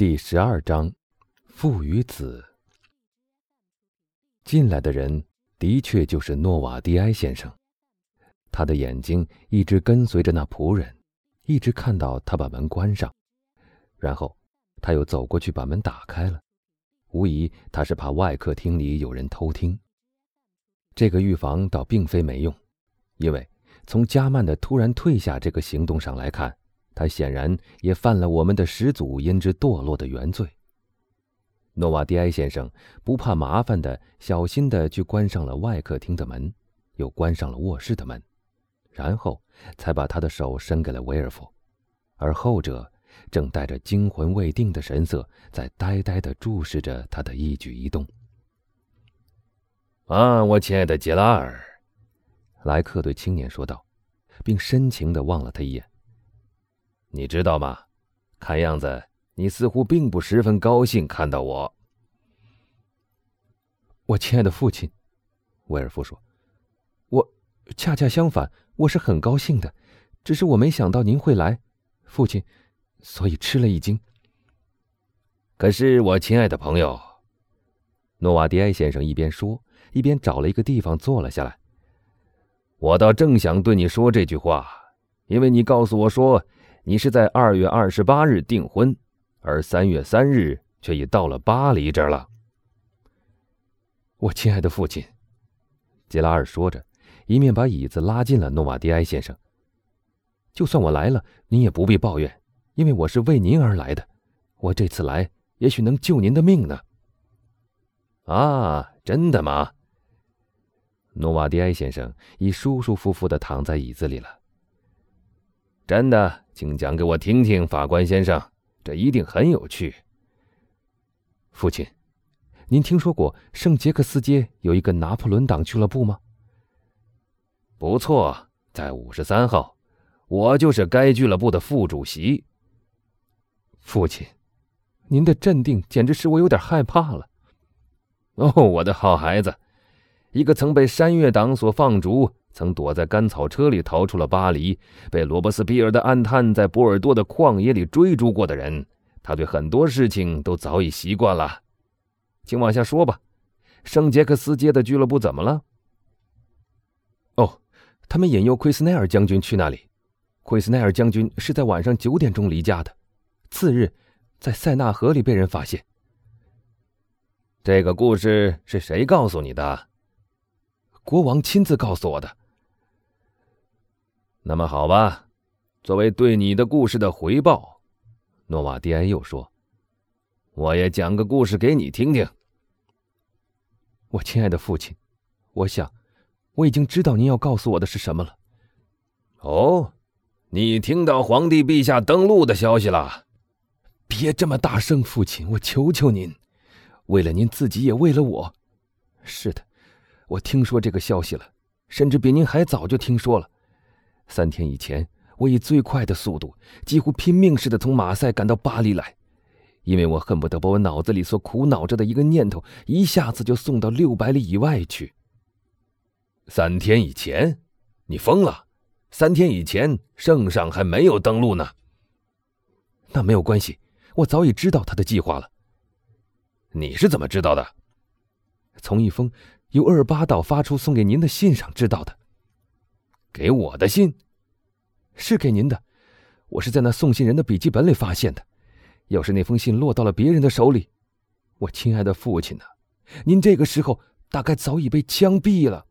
第十二章，父与子。进来的人的确就是诺瓦迪埃先生，他的眼睛一直跟随着那仆人，一直看到他把门关上，然后他又走过去把门打开了。无疑，他是怕外客厅里有人偷听。这个预防倒并非没用，因为从加曼的突然退下这个行动上来看。他显然也犯了我们的始祖因之堕落的原罪。诺瓦迪埃先生不怕麻烦的，小心的去关上了外客厅的门，又关上了卧室的门，然后才把他的手伸给了威尔夫，而后者正带着惊魂未定的神色，在呆呆的注视着他的一举一动。啊，我亲爱的杰拉尔，莱克对青年说道，并深情的望了他一眼。你知道吗？看样子你似乎并不十分高兴看到我。我亲爱的父亲，威尔夫说：“我恰恰相反，我是很高兴的，只是我没想到您会来，父亲，所以吃了一惊。”可是，我亲爱的朋友，诺瓦迪埃先生一边说，一边找了一个地方坐了下来。我倒正想对你说这句话，因为你告诉我说。你是在二月二十八日订婚，而三月三日却已到了巴黎这儿了。我亲爱的父亲，杰拉尔说着，一面把椅子拉近了诺瓦迪埃先生。就算我来了，您也不必抱怨，因为我是为您而来的。我这次来，也许能救您的命呢。啊，真的吗？诺瓦迪埃先生已舒舒服服的躺在椅子里了。真的，请讲给我听听，法官先生，这一定很有趣。父亲，您听说过圣杰克斯街有一个拿破仑党俱乐部吗？不错，在五十三号，我就是该俱乐部的副主席。父亲，您的镇定简直使我有点害怕了。哦，我的好孩子，一个曾被山岳党所放逐。曾躲在干草车里逃出了巴黎，被罗伯斯庇尔的暗探在波尔多的旷野里追逐过的人，他对很多事情都早已习惯了。请往下说吧，圣杰克斯街的俱乐部怎么了？哦，他们引诱奎斯奈尔将军去那里。奎斯奈尔将军是在晚上九点钟离家的，次日在塞纳河里被人发现。这个故事是谁告诉你的？国王亲自告诉我的。那么好吧，作为对你的故事的回报，诺瓦迪埃又说：“我也讲个故事给你听听。”我亲爱的父亲，我想我已经知道您要告诉我的是什么了。哦，你听到皇帝陛下登陆的消息了？别这么大声，父亲，我求求您，为了您自己，也为了我。是的，我听说这个消息了，甚至比您还早就听说了。三天以前，我以最快的速度，几乎拼命似的从马赛赶到巴黎来，因为我恨不得把我脑子里所苦恼着的一个念头一下子就送到六百里以外去。三天以前，你疯了！三天以前，圣上还没有登陆呢。那没有关系，我早已知道他的计划了。你是怎么知道的？从一封由厄尔巴岛发出送给您的信上知道的。给我的信，是给您的。我是在那送信人的笔记本里发现的。要是那封信落到了别人的手里，我亲爱的父亲呢？您这个时候大概早已被枪毙了。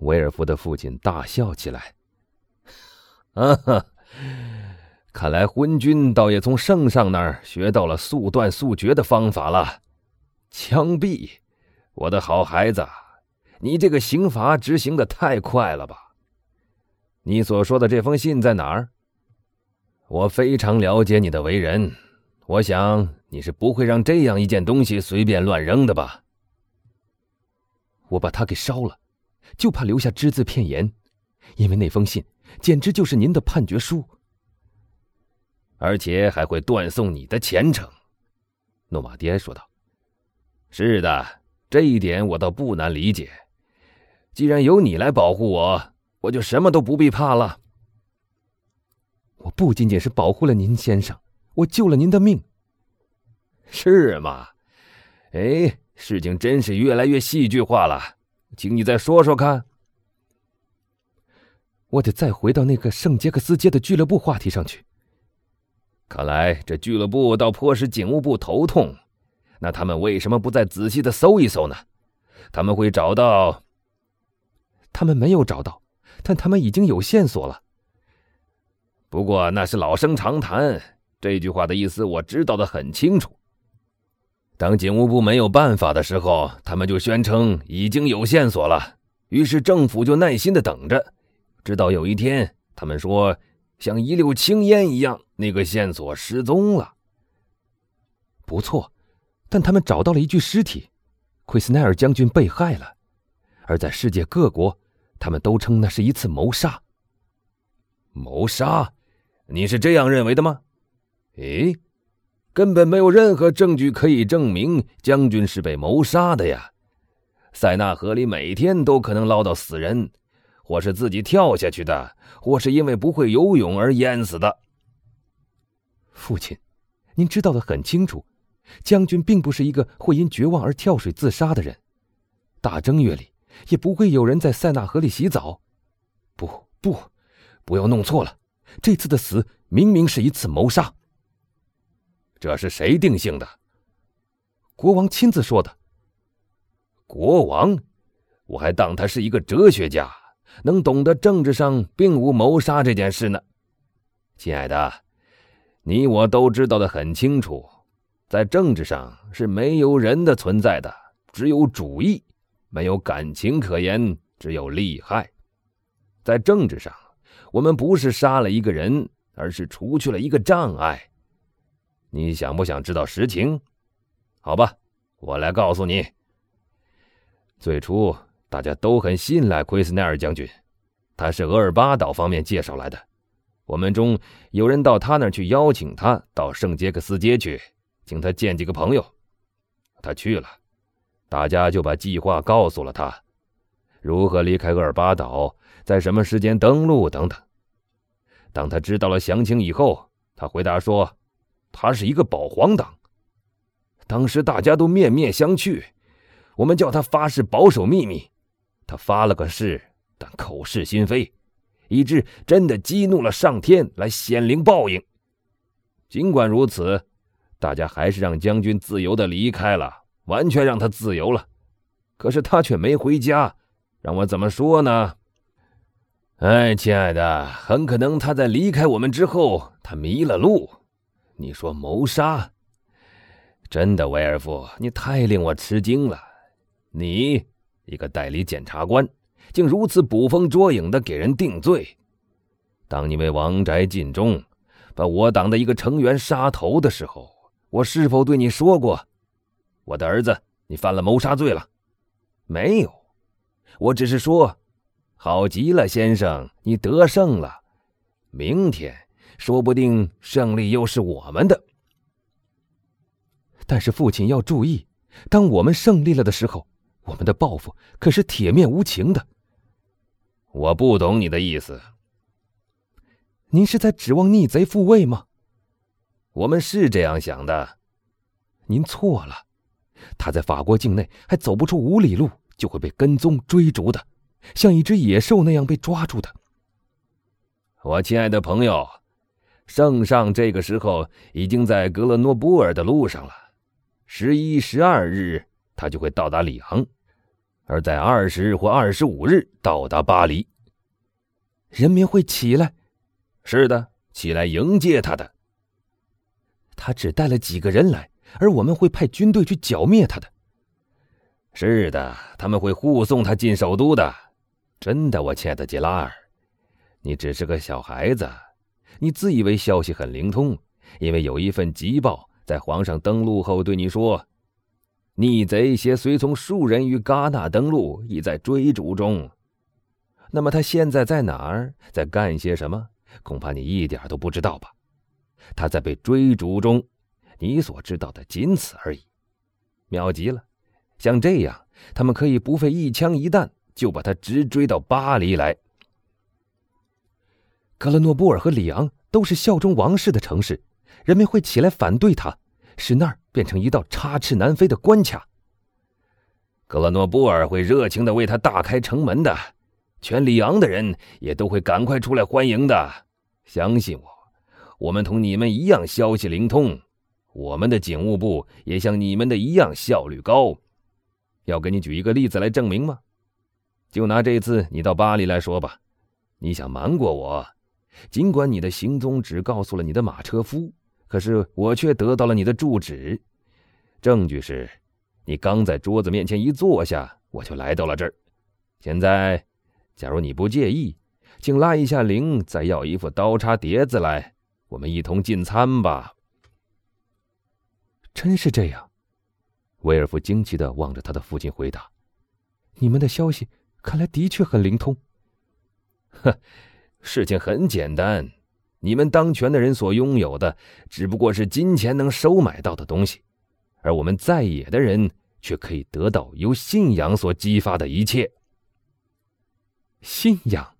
威尔夫的父亲大笑起来：“啊哈，看来昏君倒也从圣上那儿学到了速断速决的方法了。枪毙，我的好孩子。”你这个刑罚执行的太快了吧？你所说的这封信在哪儿？我非常了解你的为人，我想你是不会让这样一件东西随便乱扔的吧？我把它给烧了，就怕留下只字片言，因为那封信简直就是您的判决书，而且还会断送你的前程。”诺马迪埃说道。“是的，这一点我倒不难理解。”既然有你来保护我，我就什么都不必怕了。我不仅仅是保护了您，先生，我救了您的命。是吗？哎，事情真是越来越戏剧化了，请你再说说看。我得再回到那个圣杰克斯街的俱乐部话题上去。看来这俱乐部倒颇使警务部头痛。那他们为什么不再仔细的搜一搜呢？他们会找到。他们没有找到，但他们已经有线索了。不过那是老生常谈。这句话的意思我知道的很清楚。当警务部没有办法的时候，他们就宣称已经有线索了。于是政府就耐心的等着，直到有一天，他们说像一溜青烟一样，那个线索失踪了。不错，但他们找到了一具尸体，奎斯奈尔将军被害了，而在世界各国，他们都称那是一次谋杀。谋杀？你是这样认为的吗？诶。根本没有任何证据可以证明将军是被谋杀的呀！塞纳河里每天都可能捞到死人，或是自己跳下去的，或是因为不会游泳而淹死的。父亲，您知道的很清楚，将军并不是一个会因绝望而跳水自杀的人。大正月里也不会有人在塞纳河里洗澡。不不，不要弄错了，这次的死明明是一次谋杀。这是谁定性的？国王亲自说的。国王，我还当他是一个哲学家，能懂得政治上并无谋杀这件事呢。亲爱的，你我都知道的很清楚，在政治上是没有人的存在的，只有主义，没有感情可言，只有利害。在政治上，我们不是杀了一个人，而是除去了一个障碍。你想不想知道实情？好吧，我来告诉你。最初大家都很信赖奎斯奈尔将军，他是额尔巴岛方面介绍来的。我们中有人到他那儿去邀请他到圣杰克斯街去，请他见几个朋友。他去了，大家就把计划告诉了他，如何离开厄尔巴岛，在什么时间登陆等等。当他知道了详情以后，他回答说。他是一个保皇党。当时大家都面面相觑，我们叫他发誓保守秘密，他发了个誓，但口是心非，以致真的激怒了上天来显灵报应。尽管如此，大家还是让将军自由的离开了，完全让他自由了。可是他却没回家，让我怎么说呢？哎，亲爱的，很可能他在离开我们之后，他迷了路。你说谋杀？真的，威尔夫，你太令我吃惊了。你一个代理检察官，竟如此捕风捉影的给人定罪。当你为王宅尽忠，把我党的一个成员杀头的时候，我是否对你说过，我的儿子，你犯了谋杀罪了？没有，我只是说，好极了，先生，你得胜了。明天。说不定胜利又是我们的，但是父亲要注意，当我们胜利了的时候，我们的报复可是铁面无情的。我不懂你的意思。您是在指望逆贼复位吗？我们是这样想的。您错了，他在法国境内还走不出五里路，就会被跟踪追逐的，像一只野兽那样被抓住的。我亲爱的朋友。圣上这个时候已经在格勒诺布尔的路上了，十一、十二日他就会到达里昂，而在二十日或二十五日到达巴黎。人民会起来，是的，起来迎接他的。他只带了几个人来，而我们会派军队去剿灭他的。是的，他们会护送他进首都的。真的，我亲爱的杰拉尔，你只是个小孩子。你自以为消息很灵通，因为有一份急报在皇上登陆后对你说，逆贼携随从数人于戛纳登陆，已在追逐中。那么他现在在哪儿，在干些什么？恐怕你一点都不知道吧？他在被追逐中，你所知道的仅此而已。妙极了，像这样，他们可以不费一枪一弹就把他直追到巴黎来。格勒诺布尔和里昂都是效忠王室的城市，人们会起来反对他，使那儿变成一道插翅难飞的关卡。格勒诺布尔会热情的为他大开城门的，全里昂的人也都会赶快出来欢迎的。相信我，我们同你们一样消息灵通，我们的警务部也像你们的一样效率高。要给你举一个例子来证明吗？就拿这次你到巴黎来说吧，你想瞒过我，尽管你的行踪只告诉了你的马车夫，可是我却得到了你的住址，证据是。你刚在桌子面前一坐下，我就来到了这儿。现在，假如你不介意，请拉一下铃，再要一副刀叉碟子来，我们一同进餐吧。真是这样，威尔夫惊奇的望着他的父亲回答：“你们的消息看来的确很灵通。”“哼，事情很简单，你们当权的人所拥有的只不过是金钱能收买到的东西。”而我们在野的人却可以得到由信仰所激发的一切。信仰，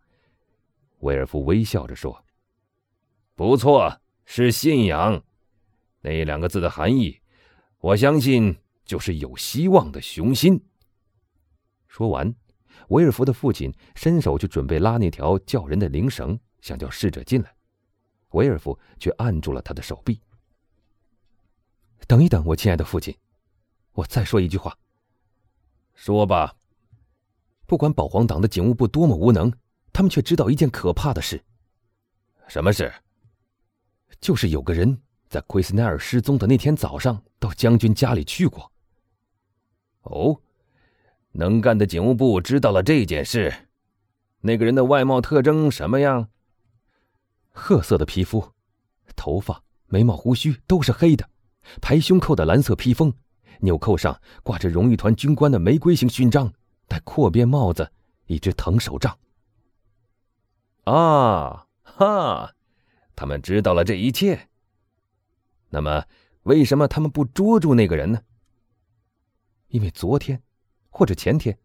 威尔夫微笑着说：“不错，是信仰。那两个字的含义，我相信就是有希望的雄心。”说完，威尔福的父亲伸手去准备拉那条叫人的铃绳，想叫侍者进来，威尔福却按住了他的手臂。等一等，我亲爱的父亲，我再说一句话。说吧。不管保皇党的警务部多么无能，他们却知道一件可怕的事。什么事？就是有个人在奎斯奈尔失踪的那天早上到将军家里去过。哦，能干的警务部知道了这件事。那个人的外貌特征什么样？褐色的皮肤，头发、眉毛、胡须都是黑的。排胸扣的蓝色披风，纽扣上挂着荣誉团军官的玫瑰型勋章，戴阔边帽子，一只藤手杖。啊哈！他们知道了这一切。那么，为什么他们不捉住那个人呢？因为昨天，或者前天，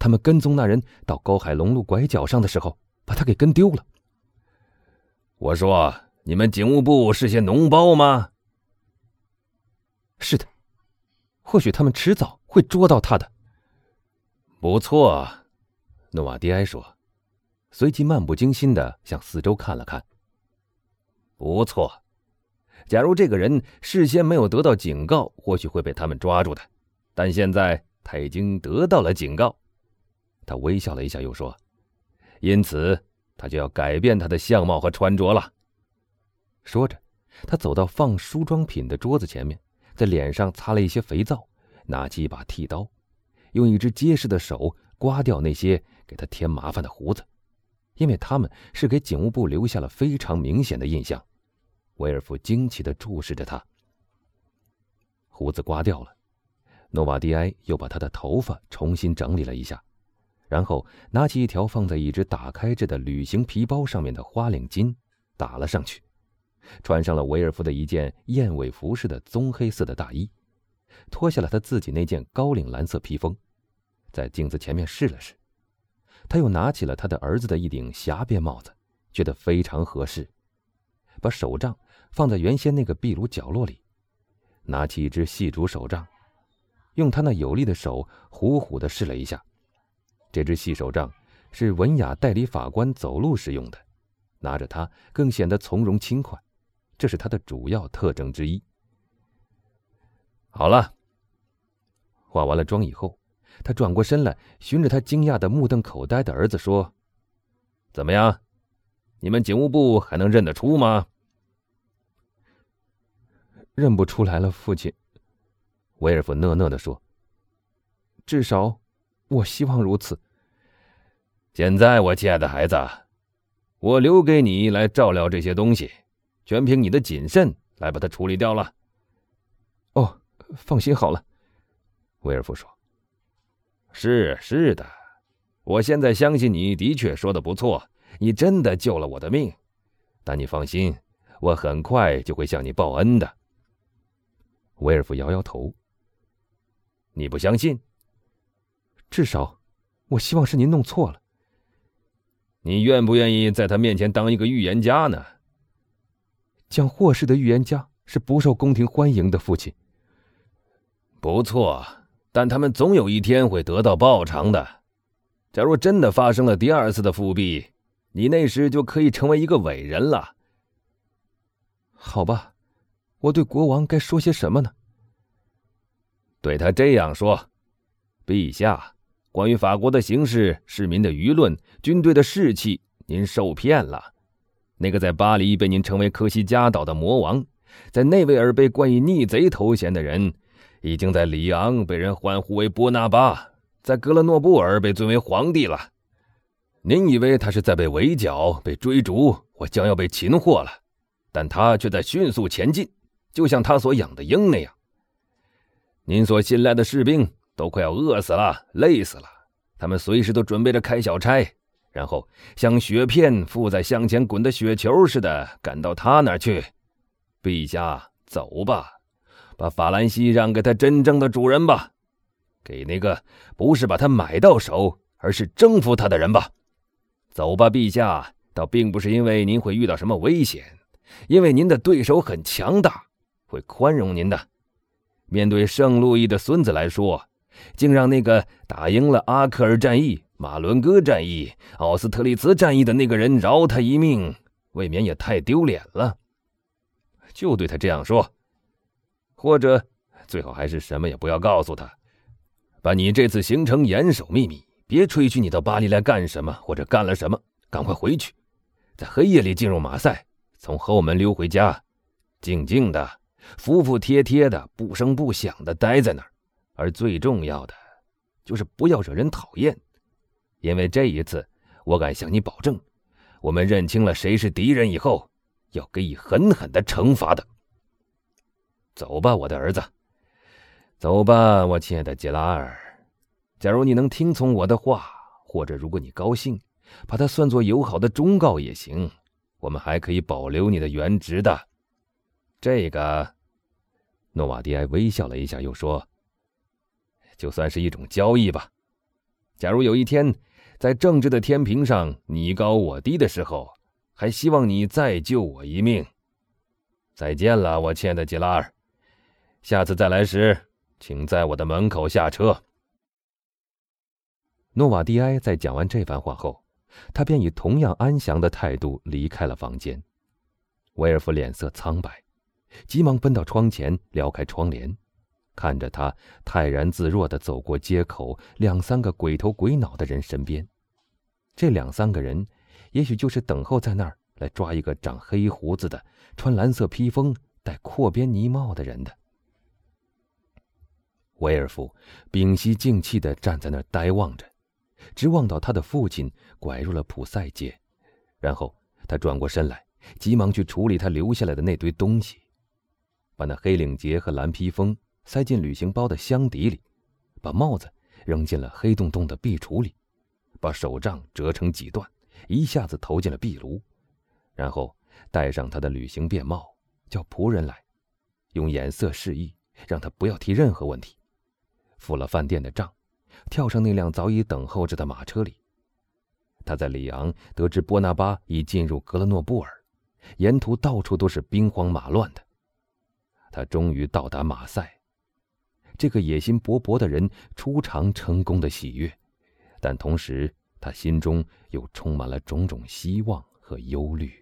他们跟踪那人到高海龙路拐角上的时候，把他给跟丢了。我说，你们警务部是些脓包吗？是的，或许他们迟早会捉到他的。不错，诺瓦迪埃说，随即漫不经心的向四周看了看。不错，假如这个人事先没有得到警告，或许会被他们抓住的。但现在他已经得到了警告。他微笑了一下，又说：“因此，他就要改变他的相貌和穿着了。”说着，他走到放梳妆品的桌子前面。在脸上擦了一些肥皂，拿起一把剃刀，用一只结实的手刮掉那些给他添麻烦的胡子，因为他们是给警务部留下了非常明显的印象。威尔夫惊奇地注视着他。胡子刮掉了，诺瓦迪埃又把他的头发重新整理了一下，然后拿起一条放在一只打开着的旅行皮包上面的花领巾，打了上去。穿上了威尔夫的一件燕尾服似的棕黑色的大衣，脱下了他自己那件高领蓝色披风，在镜子前面试了试。他又拿起了他的儿子的一顶狭边帽子，觉得非常合适。把手杖放在原先那个壁炉角落里，拿起一只细竹手杖，用他那有力的手虎虎地试了一下。这只细手杖是文雅代理法官走路时用的，拿着它更显得从容轻快。这是他的主要特征之一。好了，化完了妆以后，他转过身来，循着他惊讶的目瞪口呆的儿子说：“怎么样？你们警务部还能认得出吗？”“认不出来了，父亲。”威尔夫讷讷的说。“至少，我希望如此。”现在，我亲爱的孩子，我留给你来照料这些东西。全凭你的谨慎来把它处理掉了。哦，放心好了，威尔夫说。是是的，我现在相信你的确说的不错，你真的救了我的命。但你放心，我很快就会向你报恩的。威尔夫摇摇头。你不相信？至少，我希望是您弄错了。你愿不愿意在他面前当一个预言家呢？讲祸事的预言家是不受宫廷欢迎的父亲。不错，但他们总有一天会得到报偿的。假如真的发生了第二次的复辟，你那时就可以成为一个伟人了。好吧，我对国王该说些什么呢？对他这样说：“陛下，关于法国的形势、市民的舆论、军队的士气，您受骗了。那个在巴黎被您称为科西嘉岛的魔王，在内维尔被冠以逆贼头衔的人，已经在里昂被人欢呼为波拿巴，在格勒诺布尔被尊为皇帝了。您以为他是在被围剿、被追逐或将要被擒获了，但他却在迅速前进，就像他所养的鹰那样。”您所信赖的士兵都快要饿死了、累死了，他们随时都准备着开小差，然后像雪片附在向前滚的雪球似的赶到他那儿去。陛下，走吧，把法兰西让给他真正的主人吧，给那个不是把他买到手，而是征服他的人吧。走吧，陛下，倒并不是因为您会遇到什么危险，因为您的对手很强大，会宽容您的。面对圣路易的孙子来说，竟让那个打赢了阿克尔战役、马伦哥战役、奥斯特利茨战役的那个人饶他一命，未免也太丢脸了。就对他这样说，或者最好还是什么也不要告诉他，把你这次行程严守秘密，别吹嘘你到巴黎来干什么或者干了什么，赶快回去，在黑夜里进入马赛，从后门溜回家，静静的。服服帖帖的，不声不响的待在那儿，而最重要的，就是不要惹人讨厌，因为这一次，我敢向你保证，我们认清了谁是敌人以后，要给予狠狠的惩罚的。走吧，我的儿子，走吧，我亲爱的杰拉尔。假如你能听从我的话，或者如果你高兴，把它算作友好的忠告也行，我们还可以保留你的原职的。这个，诺瓦迪埃微笑了一下，又说：“就算是一种交易吧。假如有一天，在政治的天平上你高我低的时候，还希望你再救我一命。再见了，我亲爱的吉拉尔。下次再来时，请在我的门口下车。”诺瓦迪埃在讲完这番话后，他便以同样安详的态度离开了房间。威尔夫脸色苍白。急忙奔到窗前，撩开窗帘，看着他泰然自若地走过街口，两三个鬼头鬼脑的人身边。这两三个人，也许就是等候在那儿来抓一个长黑胡子的、穿蓝色披风、戴阔边呢帽的人的。威尔夫屏息静气地站在那儿呆望着，直望到他的父亲拐入了普赛街，然后他转过身来，急忙去处理他留下来的那堆东西。把那黑领结和蓝披风塞进旅行包的箱底里，把帽子扔进了黑洞洞的壁橱里，把手杖折成几段，一下子投进了壁炉，然后戴上他的旅行便帽，叫仆人来，用眼色示意让他不要提任何问题，付了饭店的账，跳上那辆早已等候着的马车里。他在里昂得知波拿巴已进入格勒诺布尔，沿途到处都是兵荒马乱的。他终于到达马赛，这个野心勃勃的人初尝成功的喜悦，但同时他心中又充满了种种希望和忧虑。